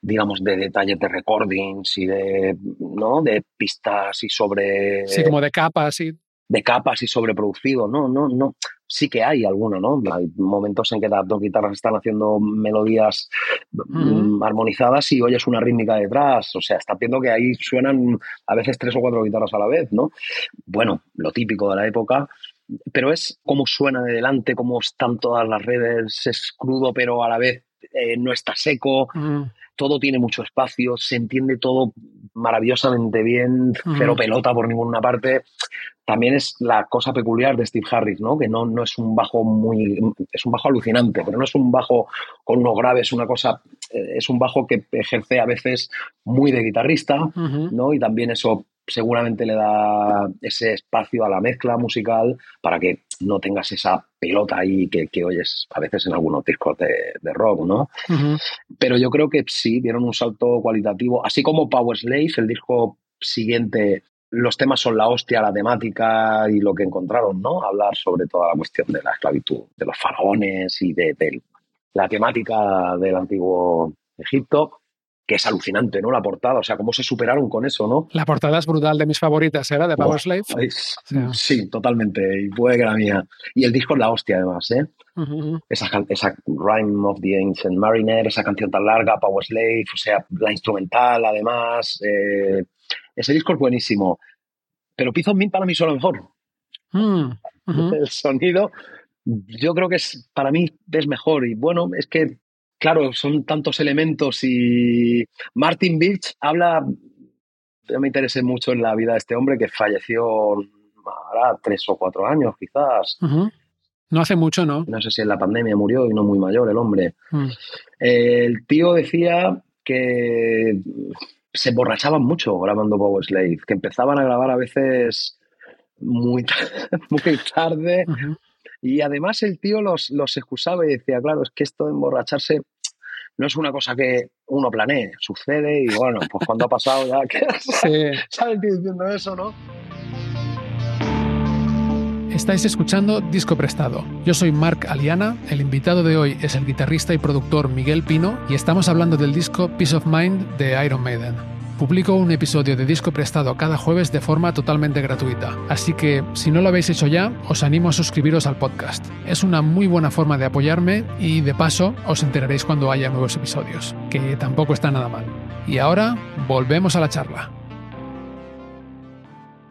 digamos, de detalles de recordings y de, ¿no? De pistas y sobre... Sí, como de capas y de capas y sobreproducido, no, no, no. Sí que hay alguno, ¿no? Hay momentos en que las dos guitarras están haciendo melodías mm, armonizadas y oyes una rítmica detrás. O sea, está viendo que ahí suenan a veces tres o cuatro guitarras a la vez, ¿no? Bueno, lo típico de la época. Pero es cómo suena de delante, cómo están todas las redes, es crudo, pero a la vez eh, no está seco todo tiene mucho espacio, se entiende todo maravillosamente bien, cero pelota por ninguna parte. También es la cosa peculiar de Steve Harris, ¿no? Que no, no es un bajo muy. es un bajo alucinante, pero no es un bajo con unos graves, una cosa. Eh, es un bajo que ejerce a veces muy de guitarrista, ¿no? Y también eso seguramente le da ese espacio a la mezcla musical para que no tengas esa pelota ahí que, oyes a veces en algunos discos de, rock, ¿no? Pero yo creo que sí, dieron un salto cualitativo, así como Power Slave, el disco siguiente, los temas son la hostia, la temática y lo que encontraron, ¿no? Hablar sobre toda la cuestión de la esclavitud, de los faraones y de la temática del antiguo Egipto que es alucinante, ¿no? La portada, o sea, cómo se superaron con eso, ¿no? La portada es brutal, de mis favoritas, ¿era? De Power Slave. sí. totalmente, y puede que la mía. Y el disco es la hostia, además, ¿eh? esa, esa Rhyme of the Ancient Mariner, esa canción tan larga, Power Slave, o sea, la instrumental, además. Eh, ese disco es buenísimo. Pero Piece of para mí es lo mejor. Mm, (laughs) el sonido, yo creo que es, para mí es mejor. Y bueno, es que claro, son tantos elementos y Martin Birch habla, yo me interesé mucho en la vida de este hombre que falleció hará tres o cuatro años quizás. No hace mucho, ¿no? No sé si en la pandemia murió y no muy mayor el hombre. Mm. el tío decía que se emborrachaban mucho grabando Power Slave, que empezaban a grabar a veces muy, (laughs) muy tarde. Y además el tío los, los excusaba y decía, claro, es que esto de emborracharse no es una cosa que uno planee, sucede y bueno, pues cuando ha pasado ya, que (laughs) (laughs) ¿sabes diciendo eso, no? Estáis escuchando Disco Prestado. Yo soy Mark Aliana, el invitado de hoy es el guitarrista y productor Miguel Pino y estamos hablando del disco Peace of Mind de Iron Maiden. Publico un episodio de disco prestado cada jueves de forma totalmente gratuita, así que si no lo habéis hecho ya, os animo a suscribiros al podcast. Es una muy buena forma de apoyarme y de paso os enteraréis cuando haya nuevos episodios, que tampoco está nada mal. Y ahora, volvemos a la charla.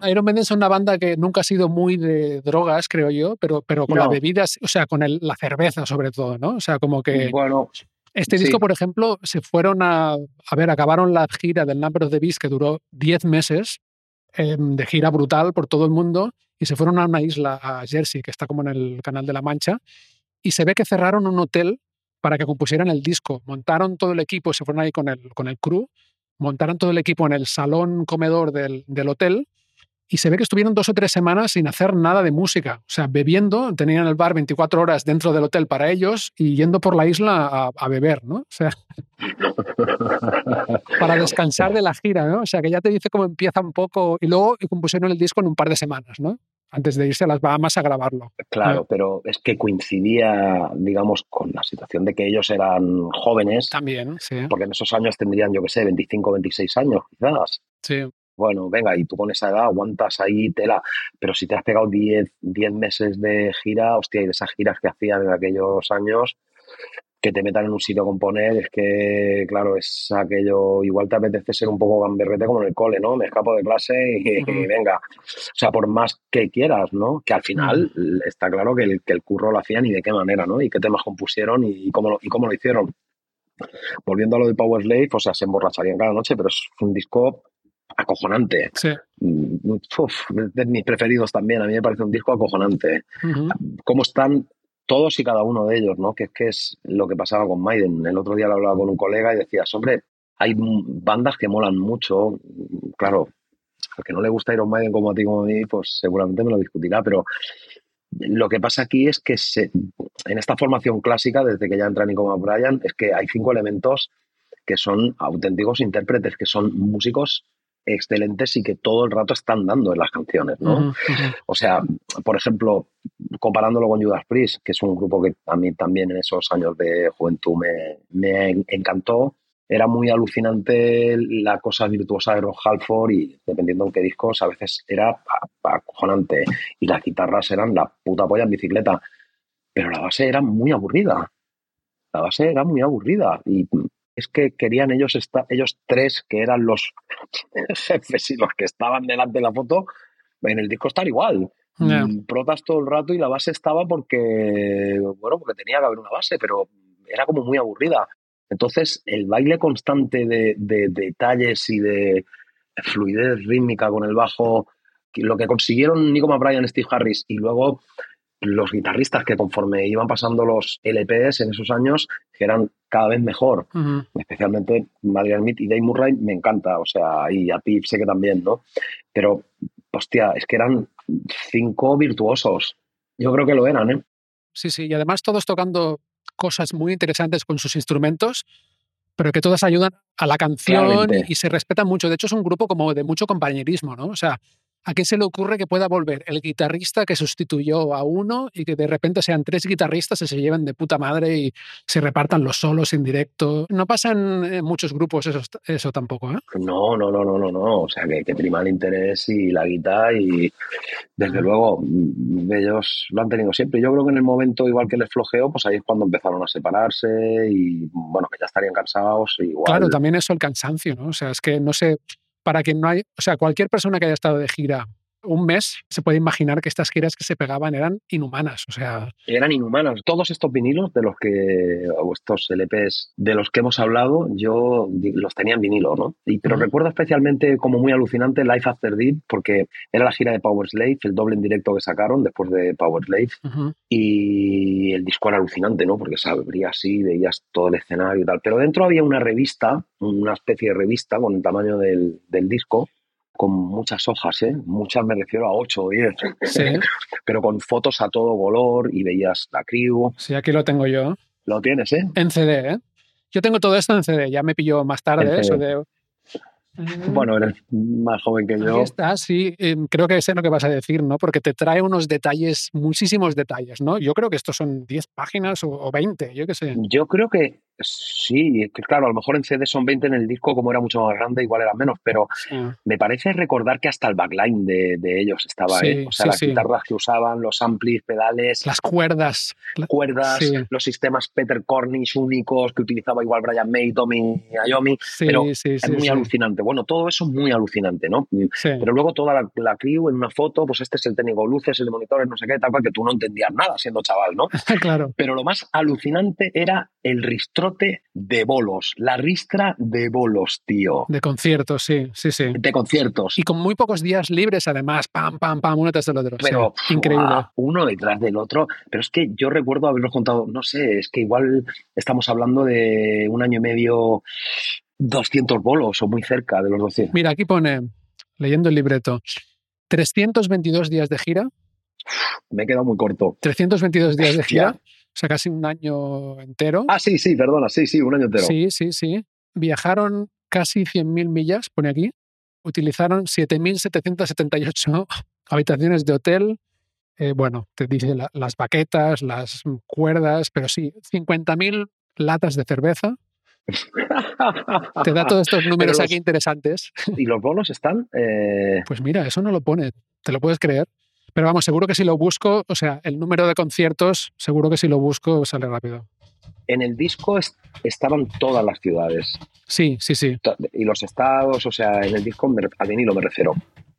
Iron Maiden es una banda que nunca ha sido muy de drogas, creo yo, pero, pero con las bebidas, o sea, con la cerveza sobre todo, ¿no? O sea, como que... Bueno, este disco, por ejemplo, se fueron a, a ver, acabaron la gira del Number of the Beast que duró 10 meses em, de gira brutal por todo el mundo y se fueron a una isla, a Jersey, que está como en el Canal de la Mancha, y se ve que cerraron un hotel para que compusieran el disco. Montaron todo el equipo, se fueron ahí con el, con el crew, montaron todo el equipo en el salón comedor del, del hotel y se ve que estuvieron dos o tres semanas sin hacer nada de música. O sea, bebiendo, tenían el bar 24 horas dentro del hotel para ellos y yendo por la isla a, beber, ¿no? O sea, (laughs) para descansar de la gira, ¿no? O sea, que ya te dice cómo empieza un poco y luego compusieron el disco en un par de semanas, ¿no? Antes de irse a las Bahamas a grabarlo. Claro, pero es que coincidía, digamos, con la situación de que ellos eran jóvenes. También, sí. Porque en esos años tendrían, yo qué sé, 25, 26 años, quizás. Sí bueno, venga, y tú con esa edad aguantas ahí tela, pero si te has pegado 10, meses de gira, hostia, y de esas giras que hacían en aquellos años, que te metan en un sitio a componer, es que, claro, es aquello, igual te apetece ser un poco gamberrete como en el cole, ¿no? Me escapo de clase y, (laughs) venga. O sea, por más que quieras, ¿no? Que al final está claro que el, que el curro lo hacían y de qué manera, ¿no? Y qué temas compusieron y, cómo, y cómo lo hicieron. Volviendo a lo de Power Slave, o sea, se emborracharían cada noche, pero es un disco acojonante. Sí. Mm, de mis preferidos también. A mí me parece un disco acojonante. Cómo están todos y cada uno de ellos, ¿no? Que es que es lo que pasaba con Maiden. El otro día lo hablaba con un colega y decías, hombre, hay bandas que molan mucho. Claro, al que no le gusta Iron Maiden como a ti como a mí, pues seguramente me lo discutirá, pero lo que pasa aquí es que se, en esta formación clásica, desde que ya entra Nico Bryan, es que hay cinco elementos que son auténticos intérpretes, que son músicos excelentes y que todo el rato están dando en las canciones, ¿no? O sea, por ejemplo, comparándolo con Judas Priest, que es un grupo que a mí también en esos años de juventud me, me encantó, era muy alucinante la cosa virtuosa de Rob Halford y dependiendo en qué discos, a veces era acojonante y las guitarras eran la puta polla en bicicleta, pero la base era muy aburrida. La base era muy aburrida y es que querían ellos, ellos tres, que eran los (laughs) jefes y los que estaban delante de la foto, en el disco estar igual. Mm, protas todo el rato y la base estaba porque, bueno, porque tenía que haber una base, pero era como muy aburrida. Entonces, el baile constante de, de detalles y de fluidez rítmica con el bajo, lo que consiguieron Nico McBride Steve Harris y luego los guitarristas que conforme iban pasando los LPs en esos años, que eran cada vez mejor. Especialmente Madrian Smith y Dave Murray me encanta, o sea, y a Pip sé que también, ¿no? Pero, hostia, es que eran cinco virtuosos. Yo creo que lo eran, ¿eh? Sí, sí, y además todos tocando cosas muy interesantes con sus instrumentos, pero que todas ayudan a la canción y se respetan mucho. De hecho, es un grupo como de mucho compañerismo, ¿no? O sea, ¿A qué se le ocurre que pueda volver el guitarrista que sustituyó a uno y que de repente sean tres guitarristas y se lleven de puta madre y se repartan los solos en directo? No pasa en muchos grupos eso, eso tampoco, ¿eh? No, no, no, no, no, no. O sea, que, que prima el interés y la guitarra y desde luego mm, ellos lo han tenido siempre. Yo creo que en el momento igual que les flojeó, pues ahí es cuando empezaron a separarse y bueno, que ya estarían cansados. Igual. Claro, también eso el cansancio, ¿no? O sea, es que no sé para que no hay, o sea, cualquier persona que haya estado de gira un mes, se puede imaginar que estas giras que se pegaban eran inhumanas. O sea. Eran inhumanas. Todos estos vinilos de los que, o estos LPs de los que hemos hablado, yo los tenía en vinilo, ¿no? Y, pero recuerdo especialmente como muy alucinante Life After Deep, porque era la gira de Power Slave, el doble en directo que sacaron después de Power Slave. Y el disco era alucinante, ¿no? Porque se abría así, veías todo el escenario y tal. Pero dentro había una revista, una especie de revista con el tamaño del, del disco, con muchas hojas, ¿eh? muchas me refiero a 8 o 10, (laughs) pero con fotos a todo color y veías la crew. Sí, aquí lo tengo yo. Lo tienes, ¿eh? En CD, ¿eh? Yo tengo todo esto en CD, ya me pilló más tarde eso de bueno, eres más joven que yo. Ahí está, sí. Em, creo que sé lo que vas a decir, ¿no? Porque te trae unos detalles, muchísimos detalles, ¿no? Yo creo que estos son 10 páginas o 20, yo qué sé. Yo creo que sí, claro, a lo mejor en CD son 20 en el disco, como era mucho más grande, igual era menos, pero me parece recordar que hasta el backline de, ellos estaba, ¿eh? O sea, las guitarras que usaban, los amplis, pedales. Las cuerdas. Cuerdas, los sistemas Peter Cornish únicos que utilizaba igual Brian May, Tommy Ayomi. pero es muy alucinante bueno, todo eso es muy alucinante, ¿no? Pero luego toda la, la, crew en una foto, pues este es el técnico luces, el de monitores, no sé qué, tal cual, que tú no entendías nada siendo chaval, ¿no? (laughs) claro. Pero lo más alucinante era el de bolos, la ristra de bolos, tío. De conciertos, sí, sí, sí. De conciertos. Y con muy pocos días libres, además, pam, pam, pam, uno tras el otro. Pero, increíble. uno detrás del otro. Pero es que yo recuerdo haberlos contado, no sé, es que igual estamos hablando de un año y medio 200 bolos o muy cerca de los 200. Mira, aquí pone, leyendo el libreto, 322 días de gira. Me he quedado muy corto. 322 días de gira, o sea, casi un año entero. Ah, sí, sí, perdona, sí, sí, un año entero. Sí, sí, sí. Viajaron casi 100.000 millas, pone aquí. Utilizaron 7.778 (laughs) habitaciones de hotel. Eh, bueno, te dice las baquetas, las cuerdas, pero sí, 50.000 latas de cerveza. Te da todos estos (laughs) números aquí interesantes. ¿Y los bonos están? Eh, pues mira, eso no lo pone, te lo puedes creer. Pero vamos, seguro que si lo busco, o sea, el número de conciertos, seguro que si lo busco sale rápido. En el disco estaban todas las ciudades. Sí, sí, sí. Y los estados, o sea, en el disco al vinilo me refiero.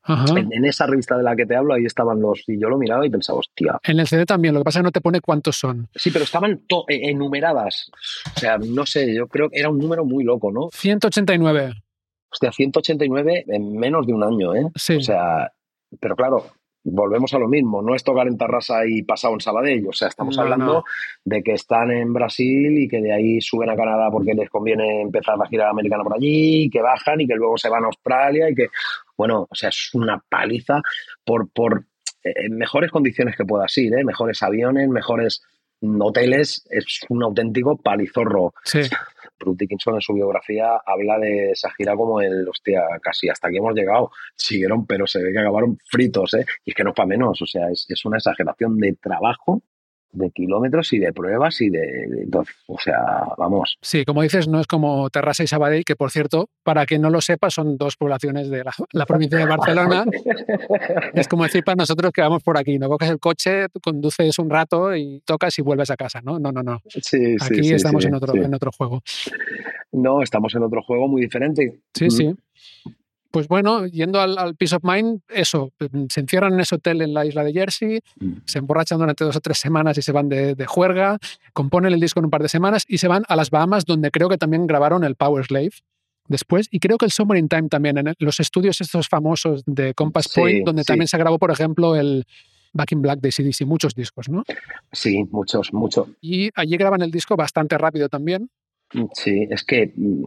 En, esa revista de la que te hablo, ahí estaban los. Y yo lo miraba y pensaba, hostia. En el CD también, lo que pasa es que no te pone cuántos son. Sí, pero estaban e, enumeradas. O sea, no sé, yo creo que era un número muy loco, ¿no? 189. Hostia, 189 en menos de un año, ¿eh? Sí. O sea, pero claro, volvemos a lo mismo, no es tocar en Tarrasa y pasado en Sabadell, o sea, estamos hablando de que están en Brasil y que de ahí suben a Canadá porque les conviene empezar la gira americana por allí, y que bajan y que luego se van a Australia y que, bueno, o sea, es una paliza por, por eh, mejores condiciones que puedas ir, ¿eh? mejores aviones, mejores hoteles, es un auténtico palizorro. Sí. Bruce Dickinson en su biografía habla de esa gira como el, hostia, casi hasta aquí hemos llegado. Siguieron, pero se ve que acabaron fritos, ¿eh? Y es que no es para menos, o sea, es, es una exageración de trabajo de kilómetros y de pruebas y de, o sea, vamos. Sí, como dices, no es como Terrassa y Sabadell, que por cierto, para que no lo sepa, son dos poblaciones de la, provincia de Barcelona. (laughs) es como decir para nosotros que vamos por aquí, no coges el coche, conduces un rato y tocas y vuelves a casa, ¿no? No, no, no. Sí, aquí estamos en, otro, en otro juego. No, estamos en otro juego muy diferente. Sí, sí. Pues bueno, yendo al, Peace of Mind, eso, mm, se encierran en ese hotel en la isla de Jersey, mm. se emborrachan durante dos o tres semanas y se van de, juerga, componen el disco en un par de semanas y se van a las Bahamas, donde creo que también grabaron el Power Slave después. Y creo que el Summer in Time también, en los estudios estos famosos de Compass Point, donde también se grabó, por ejemplo, el Back in Black de CDC, muchos discos, ¿no? Sí, muchos, muchos. Y allí graban el disco bastante rápido también. Sí, es que mm,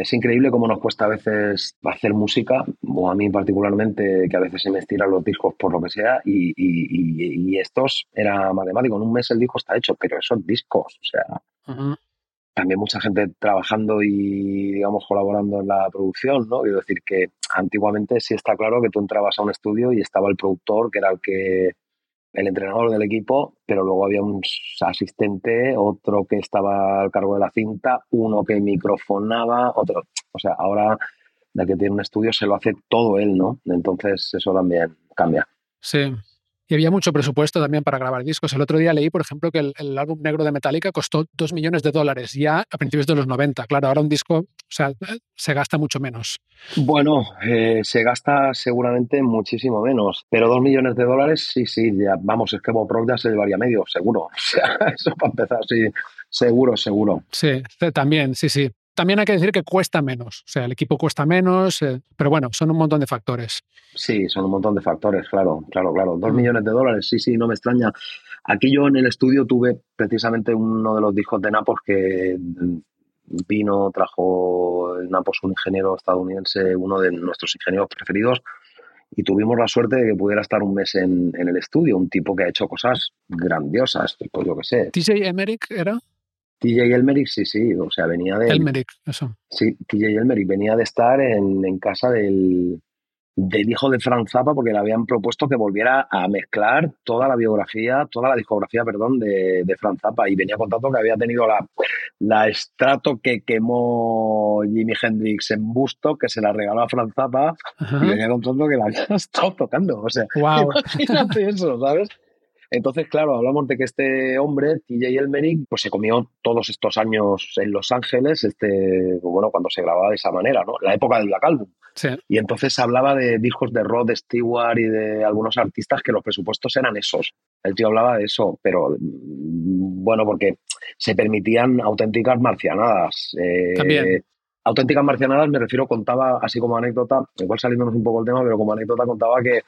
es increíble cómo nos cuesta a veces hacer música, o a mí particularmente, que a veces se me estiran los discos por lo que sea, y, y, estos era matemático. En un mes el disco está hecho, pero esos discos, o sea, también mucha gente trabajando y, digamos, colaborando en la producción, ¿no? Quiero decir que antiguamente sí está claro que tú entrabas a un estudio y estaba el productor, que era el que el entrenador del equipo, pero luego había un asistente, otro que estaba al cargo de la cinta, uno que microfonaba, otro. O sea, ahora el que tiene un estudio se lo hace todo él, ¿no? Entonces eso también cambia. Sí. Y había mucho presupuesto también para grabar discos. El otro día leí, por ejemplo, que el, álbum negro de Metallica costó 2 millones de dólares ya a principios de los 90. Claro, ahora un disco, o sea, se gasta mucho menos. Bueno, eh, se gasta seguramente muchísimo menos, pero 2 millones de dólares, sí, sí, ya, vamos, es que Bob Rock ya se llevaría medio, seguro. (laughs) O sea, eso para empezar, sí, seguro, seguro. Sí, también, sí, sí. También hay que decir que cuesta menos, o sea, el equipo cuesta menos, eh, pero bueno, son un montón de factores. Sí, son un montón de factores, claro, claro, claro. Dos mm. millones de dólares, sí, sí, no me extraña. Aquí yo en el estudio tuve precisamente uno de los discos de Napos que vino, trajo en Napos un ingeniero estadounidense, uno de nuestros ingenieros preferidos, y tuvimos la suerte de que pudiera estar un mes en, en el estudio, un tipo que ha hecho cosas grandiosas, pues yo qué sé. ¿TJ Emerick era? TJ Elmerick, sí, sí, o sea, venía de... Elmerick, eso. Sí, TJ Elmerick venía de estar en, casa del, del hijo de Frank Zappa porque le habían propuesto que volviera a mezclar toda la biografía, toda la discografía, perdón, de, de Frank Zappa y venía contando que había tenido la, la estrato que quemó Jimi Hendrix en Busto, que se la regaló a Frank Zappa y venía contando que la había (laughs) estado tocando, o sea, wow. imagínate eso, ¿sabes? Entonces, claro, hablamos de que este hombre, TJ Elmerick, pues se comió todos estos años en Los Ángeles, este, bueno, cuando se grababa de esa manera, ¿no? La época del Black Album. Sí. Y entonces hablaba de discos de Rod Stewart y de algunos artistas que los presupuestos eran esos. El tío hablaba de eso, pero mm, bueno, porque se permitían auténticas marcianadas. Eh, También auténticas marcianadas me refiero, contaba así como anécdota, igual saliéndonos un poco el tema, pero como anécdota contaba que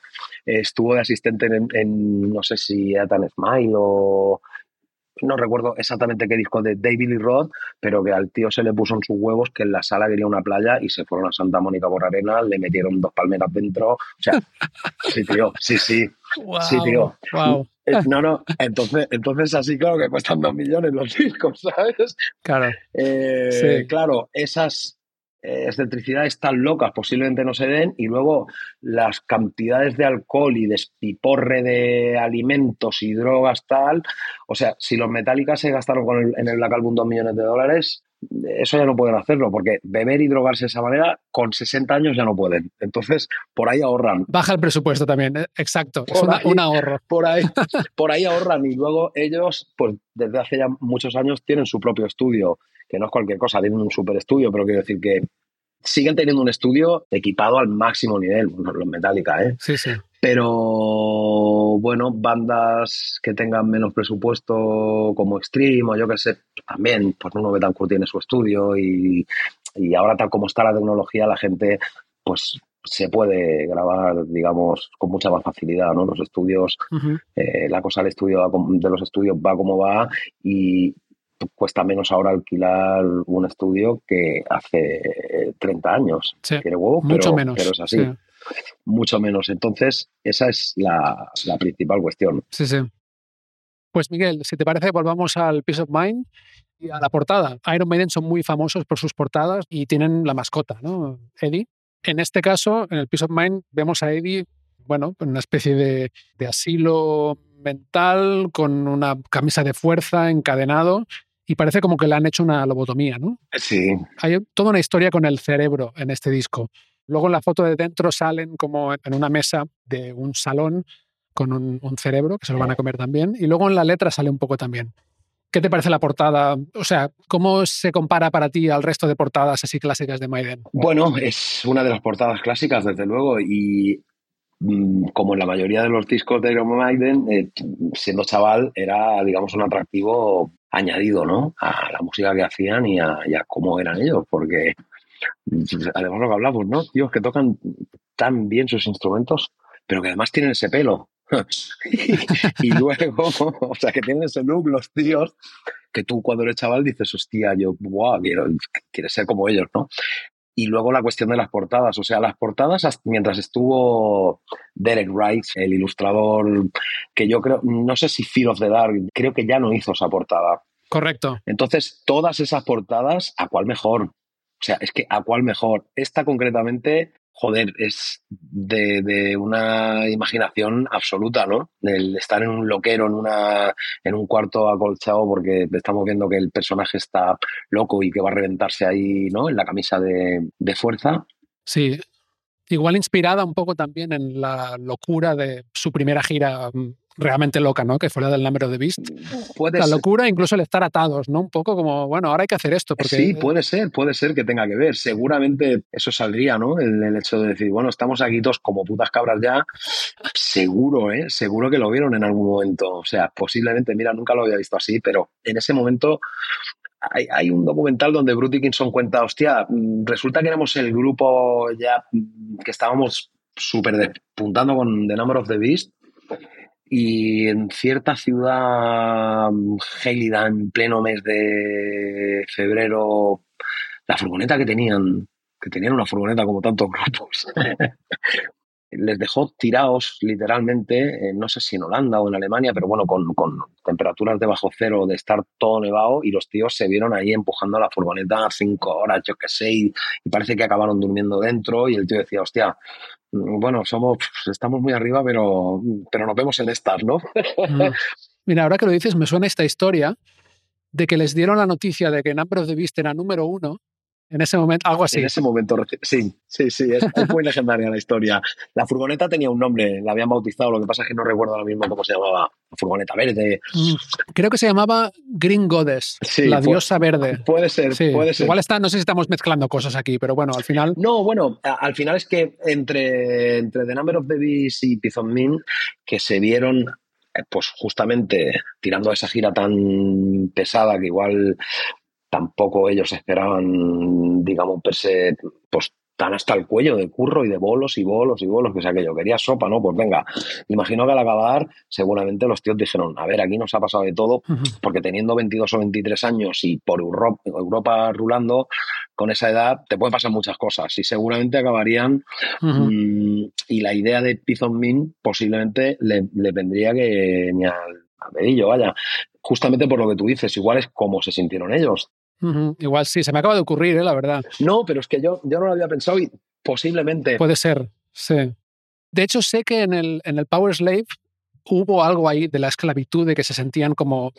estuvo de asistente en, no sé si era tan Smile o no recuerdo exactamente qué disco de David Lee Roth, pero que al tío se le puso en sus huevos que en la sala quería una playa y se fueron a Santa Mónica por arena, le metieron dos palmeras dentro. O sea, (laughs) sí, tío, sí, sí. sí, tío. Eh, no, no, entonces, entonces así claro que cuestan dos millones los discos, ¿sabes? Claro. Eh, claro, esas, excentricidades tan locas posiblemente no se den y luego las cantidades de alcohol y despiporre de alimentos y drogas tal, o sea, si los metálicas se gastaron con en el Black Album dos millones de dólares, eso ya no pueden hacerlo, porque beber y drogarse de esa manera, con 60 años ya no pueden. Entonces, por ahí ahorran. Baja el presupuesto también, ¿eh? exacto. es un ahorro. Por ahí, (laughs) por ahí ahorran y luego ellos, pues desde hace ya muchos años, tienen su propio estudio, que no es cualquier cosa, tienen un super estudio, pero quiero decir que siguen teniendo un estudio equipado al máximo nivel, los Metallica, ¿eh? Sí, sí. Pero bueno, bandas que tengan menos presupuesto como Extreme o yo que sé, también, pues Nuno Betancourt tiene su estudio y, y ahora tal como está la tecnología, la gente pues se puede grabar, digamos, con mucha más facilidad, ¿no? Los estudios, eh, la cosa del estudio de los estudios va como va y, cuesta menos ahora alquilar un estudio que hace 30 años. Sí, mucho menos. Pero es así. Mucho menos. Entonces, esa es la, principal cuestión. Sí, sí. Pues Miguel, si te parece, volvamos al Peace of Mind y a la portada. Iron Maiden son muy famosos por sus portadas y tienen la mascota, ¿no? Eddie. En este caso, en el Peace of Mind, vemos a Eddie, bueno, en una especie de, de asilo mental, con una camisa de fuerza, encadenado, y parece como que le han hecho una lobotomía, ¿no? Sí. Hay toda una historia con el cerebro en este disco. Luego en la foto de dentro salen como en una mesa de un salón con un, cerebro, que se lo van a comer también, y luego en la letra sale un poco también. ¿Qué te parece la portada? O sea, ¿cómo se compara para ti al resto de portadas así clásicas de Maiden? Bueno, es una de las portadas clásicas, desde luego, y mm, como en la mayoría de los discos de Iron Maiden, eh, siendo chaval, era, digamos, un atractivo añadido, ¿no? A la música que hacían y a, cómo eran ellos, porque además lo que hablamos, ¿no? Tíos que tocan tan bien sus instrumentos, pero que además tienen ese pelo. (laughs) y, luego, (laughs) o sea, que tienen ese look los tíos, que tú cuando eres chaval dices, hostia, yo, wow, quiero, quiero ser como ellos, ¿no? Y luego la cuestión de las portadas. O sea, las portadas, mientras estuvo Derek Rice, el ilustrador, que yo creo, no sé si Fear of the Dark, creo que ya no hizo esa portada. Correcto. Entonces, todas esas portadas, ¿a cuál mejor? O sea, es que ¿a cuál mejor? Esta concretamente joder, es de, una imaginación absoluta, ¿no? El estar en un loquero, en, una, en un cuarto acolchado, porque estamos viendo que el personaje está loco y que va a reventarse ahí, ¿no? En la camisa de, fuerza. Sí, Igual inspirada un poco también en la locura de su primera gira mm, realmente loca, ¿no? Que fue la del Number of the Beast. Puede la ser. locura, incluso el estar atados, ¿no? Un poco como, bueno, ahora hay que hacer esto. Porque, Sí, puede ser, puede ser que tenga que ver. Seguramente eso saldría, ¿no? El, el hecho de decir, bueno, estamos aquí todos como putas cabras ya. Seguro, ¿eh? Seguro que lo vieron en algún momento. O sea, posiblemente, mira, nunca lo había visto así, pero en ese momento hay, hay un documental donde Bruce Dickinson cuenta, hostia, mm, resulta que éramos el grupo ya mm, que estábamos súper despuntando con The Number of the Beast y en cierta ciudad mm, gélida en pleno mes de febrero, la furgoneta que tenían, que tenían una furgoneta como tantos (laughs) grupos, les dejó tirados literalmente, eh, no sé si en Holanda o en Alemania, pero bueno, con, con temperaturas de bajo cero, de estar todo nevado, y los tíos se vieron ahí empujando la furgoneta cinco horas, yo qué sé, y, parece que acabaron durmiendo dentro, y el tío decía, hostia, mm, bueno, somos, estamos muy arriba, pero, pero nos vemos en estas, ¿no? Mm. Mira, ahora que lo dices, me suena esta historia de que les dieron la noticia de que Number of the Beast era número uno. En ese momento, algo así. En ese momento, sí, sí, sí, es, muy legendaria la historia. La furgoneta tenía un nombre, la habían bautizado, lo que pasa es que no recuerdo ahora mismo cómo se llamaba. La furgoneta verde. Mm. Creo que se llamaba Green Goddess, Sí, la diosa verde. Puede ser, Sí, puede ser. Igual está, no sé si estamos mezclando cosas aquí, pero bueno, al final. No, bueno, a- al final es que entre, entre The Number of the Beast y of Min, que se vieron, eh, pues justamente tirando esa gira tan pesada que igual tampoco ellos esperaban, digamos, verse pues tan hasta el cuello de curro y de bolos y bolos y bolos, que sea que yo quería sopa, ¿no? Pues venga, imagino que al acabar seguramente los tíos dijeron, a ver, aquí nos ha pasado de todo, porque teniendo 22 o 23 años y por Europa, Europa rulando, con esa edad te pueden pasar muchas cosas y seguramente acabarían mm, y la idea de of Min posiblemente le, le vendría que ni al, al dedillo, vaya. Justamente por lo que tú dices, igual es como se sintieron ellos. Igual sí, se me acaba de ocurrir, ¿eh? la verdad. No, pero es que yo, yo no lo había pensado y posiblemente. Puede ser, sí. De hecho, sé que en el, en el Power Slave hubo algo ahí de la esclavitud, de que se sentían como.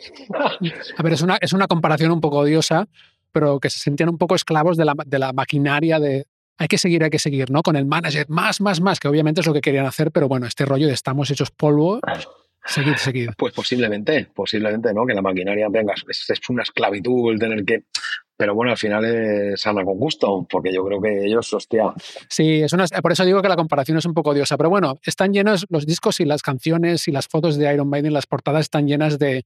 A ver, es una, es una comparación un poco odiosa, pero que se sentían un poco esclavos de la, de la maquinaria de. Hay que seguir, hay que seguir, ¿no? Con el manager, más, más, más, que obviamente es lo que querían hacer, pero bueno, este rollo de estamos hechos polvo, seguid, seguid. Pues posiblemente, posiblemente, ¿no? Que la maquinaria, venga, es, es una esclavitud el tener que. Pero bueno, al final es anda con gusto, porque yo creo que ellos, hostia, Sí, es una, por eso digo que la comparación es un poco odiosa. Pero bueno, están llenos los discos y las canciones y las fotos de Iron Maiden, las portadas están llenas de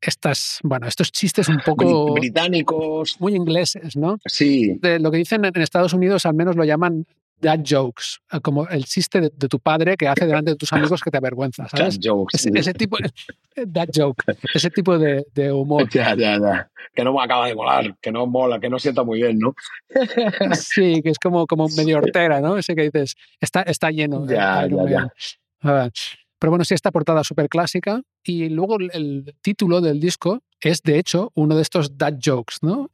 estas, bueno, estos chistes un poco bri- británicos, muy ingleses, ¿no? sí, De lo que dicen en en Estados Unidos, al menos lo llaman dad jokes, eh, como el chiste de, de tu padre que hace delante de tus amigos que te avergüenza, (laughs) dad ¿sabes? jokes. Ese, ese tipo, dad joke, ese tipo de, de humor. (laughs) Ya, ya, ya. Que no me acaba de molar, que no mola, que no sienta muy bien, ¿no? (laughs) Sí, que es como, como medio hortera, ¿no? Ese que dices, está, está lleno. de Ya, ya, ya. Ah, Pero bueno, sí, esta portada súper clásica. Y luego el, el título del disco es, de hecho, uno de estos dad jokes, ¿no?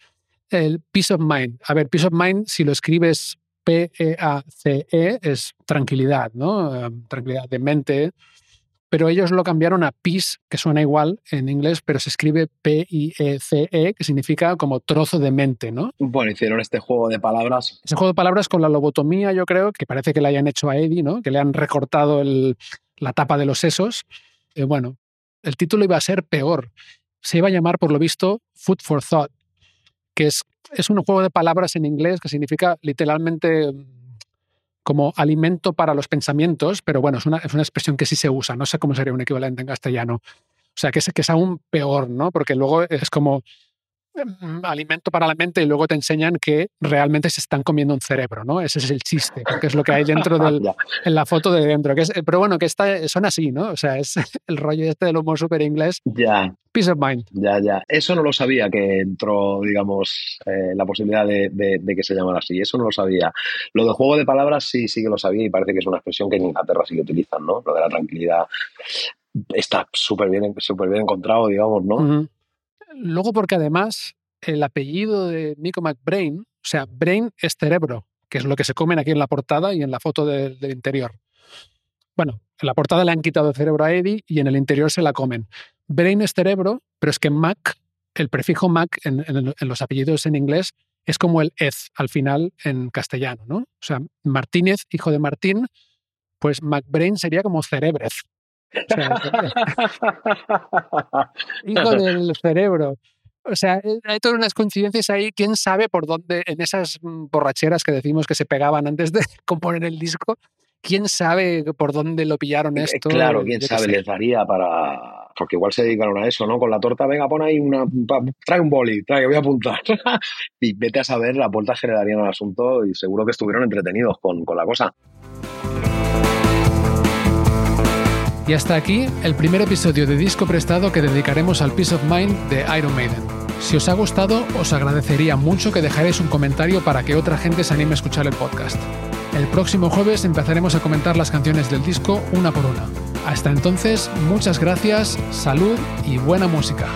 El Peace of Mind. A ver, Peace of Mind, si lo escribes P-E-A-C-E, es tranquilidad, ¿no? Eh, Tranquilidad de mente. Pero ellos lo cambiaron a peace, que suena igual en inglés, pero se escribe P-I-E-C-E, que significa como trozo de mente, ¿no? Bueno, hicieron este juego de palabras. Ese juego de palabras con la lobotomía, yo creo, que parece que le hayan hecho a Eddie, ¿no? Que le han recortado el- la tapa de los sesos. Eh, bueno, el título iba a ser peor. Se iba a llamar, por lo visto, Food for Thought, que es, es un juego de palabras en inglés que significa literalmente mm, como alimento para los pensamientos, pero bueno, es una, es una expresión que sí se usa. No sé cómo sería un equivalente en castellano. O sea, que es, que es aún peor, ¿no? Porque luego es como alimento para la mente y luego te enseñan que realmente se están comiendo un cerebro, ¿no? Ese es el chiste, porque es lo que hay dentro (laughs) del, en la foto de dentro. Que es, pero bueno, que está, son así, ¿no? O sea, es (laughs) el rollo este del humor súper inglés. Ya, Peace of mind. ya, ya. Eso no lo sabía que entró, digamos, eh, la posibilidad de, de- de que se llamara así. Eso no lo sabía. Lo del juego de palabras sí, sí que lo sabía y parece que es una expresión que en Inglaterra sí que utilizan, ¿no? Lo de la tranquilidad está súper bien, súper bien encontrado, digamos, ¿no? Luego, porque además el apellido de Nico McBrain, o sea, brain es cerebro, que es lo que se comen aquí en la portada y en la foto del- interior. Bueno, en la portada le han quitado el cerebro a Eddie y en el interior se la comen. Brain es cerebro, pero es que Mac, el prefijo Mac en los apellidos en inglés es como el ez al final en castellano, ¿no? O sea, Martínez, hijo de Martín, pues McBrain sería como cerebrez. (laughs) hijo del cerebro. O sea, eh, hay todas unas coincidencias ahí. ¿Quién sabe por dónde, en esas mm, borracheras que decimos que se pegaban antes de (laughs) componer el disco, quién sabe por dónde lo pillaron eh, esto? Claro, quién sabe, les daría para. Porque igual se dedicaron a eso, ¿no? Con la torta, venga, pon ahí una. Trae un boli, trae, voy a apuntar. (laughs) y vete a saber la puerta que le darían al asunto y seguro que estuvieron entretenidos con, con la cosa. Y hasta aquí el primer episodio de Disco Prestado que dedicaremos al Peace of Mind de Iron Maiden. Si os ha gustado, os agradecería mucho que dejarais un comentario para que otra gente se anime a escuchar el podcast. El próximo jueves empezaremos a comentar las canciones del disco una por una. Hasta entonces, muchas gracias, salud y buena música.